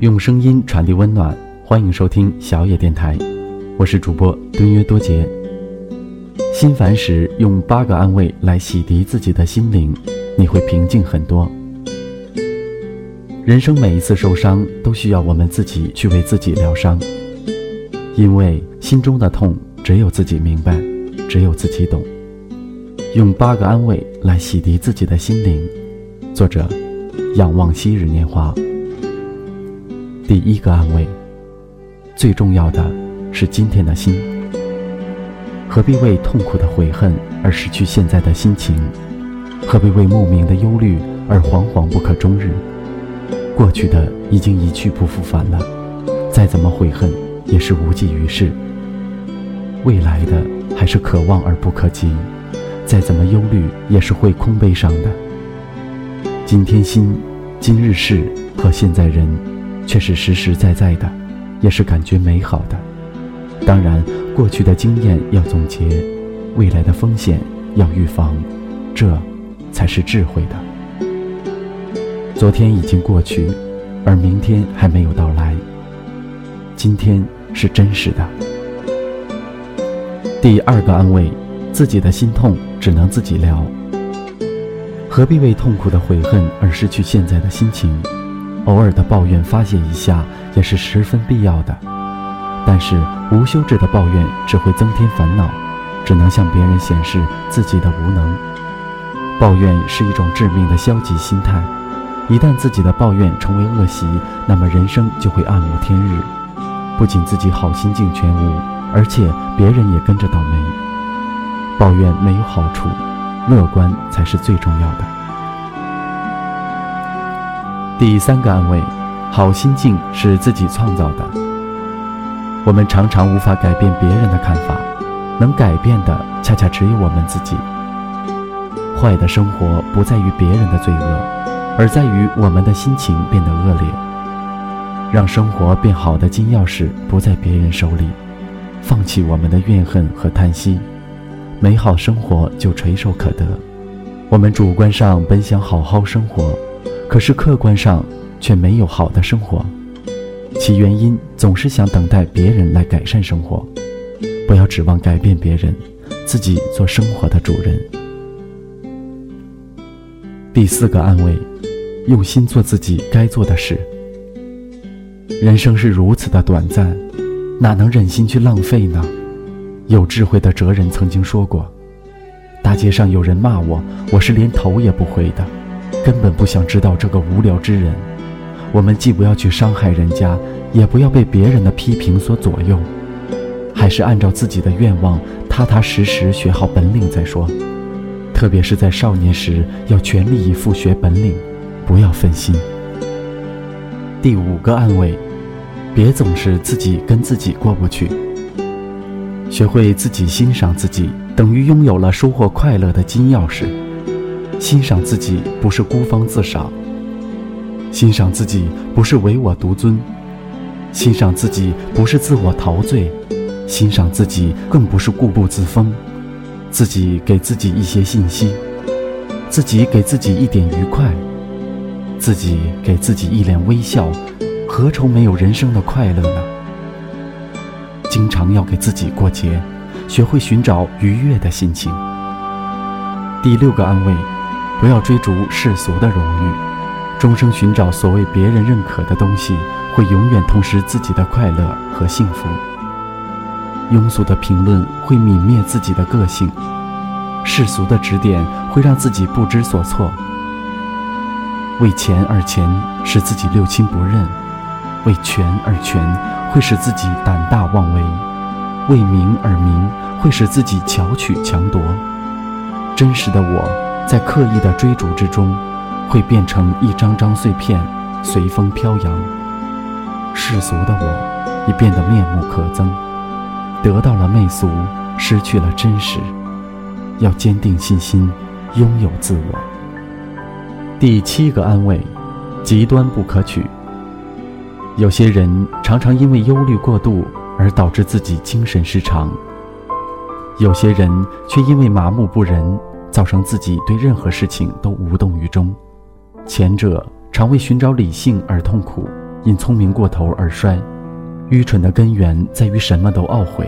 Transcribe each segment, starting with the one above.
用声音传递温暖，欢迎收听小野电台，我是主播敦约多杰。心烦时，用八个安慰来洗涤自己的心灵，你会平静很多。人生每一次受伤，都需要我们自己去为自己疗伤，因为心中的痛只有自己明白，只有自己懂。用八个安慰来洗涤自己的心灵。作者：仰望昔日年华。第一个安慰，最重要的是今天的心。何必为痛苦的悔恨而失去现在的心情？何必为莫名的忧虑而惶惶不可终日？过去的已经一去不复返了，再怎么悔恨也是无济于事。未来的还是可望而不可及，再怎么忧虑也是会空悲伤的。今天心、今日事和现在人。却是实实在在的，也是感觉美好的。当然，过去的经验要总结，未来的风险要预防，这才是智慧的。昨天已经过去，而明天还没有到来。今天是真实的。第二个安慰，自己的心痛只能自己疗，何必为痛苦的悔恨而失去现在的心情？偶尔的抱怨发泄一下也是十分必要的，但是无休止的抱怨只会增添烦恼，只能向别人显示自己的无能。抱怨是一种致命的消极心态，一旦自己的抱怨成为恶习，那么人生就会暗无天日，不仅自己好心境全无，而且别人也跟着倒霉。抱怨没有好处，乐观才是最重要的。第三个安慰，好心境是自己创造的。我们常常无法改变别人的看法，能改变的恰恰只有我们自己。坏的生活不在于别人的罪恶，而在于我们的心情变得恶劣。让生活变好的金钥匙不在别人手里，放弃我们的怨恨和叹息，美好生活就垂手可得。我们主观上本想好好生活。可是客观上却没有好的生活，其原因总是想等待别人来改善生活，不要指望改变别人，自己做生活的主人。第四个安慰，用心做自己该做的事。人生是如此的短暂，哪能忍心去浪费呢？有智慧的哲人曾经说过：“大街上有人骂我，我是连头也不回的。”根本不想知道这个无聊之人。我们既不要去伤害人家，也不要被别人的批评所左右，还是按照自己的愿望，踏踏实实学好本领再说。特别是在少年时，要全力以赴学本领，不要分心。第五个安慰，别总是自己跟自己过不去。学会自己欣赏自己，等于拥有了收获快乐的金钥匙。欣赏自己不是孤芳自赏，欣赏自己不是唯我独尊，欣赏自己不是自我陶醉，欣赏自己更不是固步自封。自己给自己一些信息，自己给自己一点愉快，自己给自己一脸微笑，何愁没有人生的快乐呢？经常要给自己过节，学会寻找愉悦的心情。第六个安慰。不要追逐世俗的荣誉，终生寻找所谓别人认可的东西，会永远痛失自己的快乐和幸福。庸俗的评论会泯灭自己的个性，世俗的指点会让自己不知所措。为钱而钱，使自己六亲不认；为权而权，会使自己胆大妄为；为名而名，会使自己巧取强夺。真实的我。在刻意的追逐之中，会变成一张张碎片，随风飘扬。世俗的我，已变得面目可憎，得到了媚俗，失去了真实。要坚定信心，拥有自我。第七个安慰，极端不可取。有些人常常因为忧虑过度而导致自己精神失常，有些人却因为麻木不仁。造成自己对任何事情都无动于衷，前者常为寻找理性而痛苦，因聪明过头而衰，愚蠢的根源在于什么都懊悔。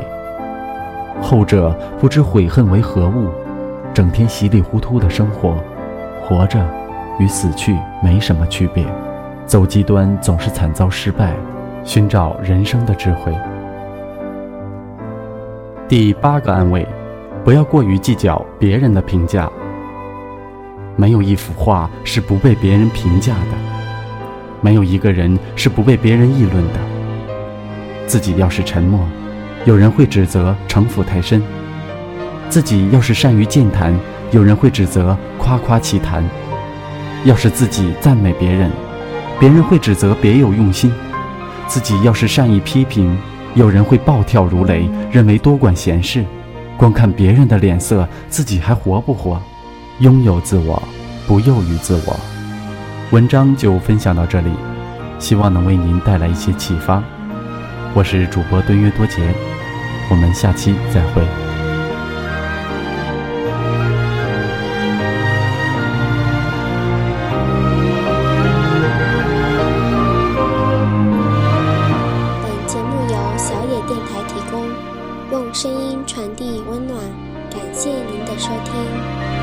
后者不知悔恨为何物，整天稀里糊涂的生活，活着与死去没什么区别。走极端总是惨遭失败，寻找人生的智慧。第八个安慰：不要过于计较别人的评价。没有一幅画是不被别人评价的，没有一个人是不被别人议论的。自己要是沉默，有人会指责城府太深；自己要是善于健谈，有人会指责夸夸其谈；要是自己赞美别人，别人会指责别有用心；自己要是善意批评，有人会暴跳如雷，认为多管闲事。光看别人的脸色，自己还活不活？拥有自我，不囿于自我。文章就分享到这里，希望能为您带来一些启发。我是主播敦约多杰，我们下期再会。用声音传递温暖，感谢您的收听。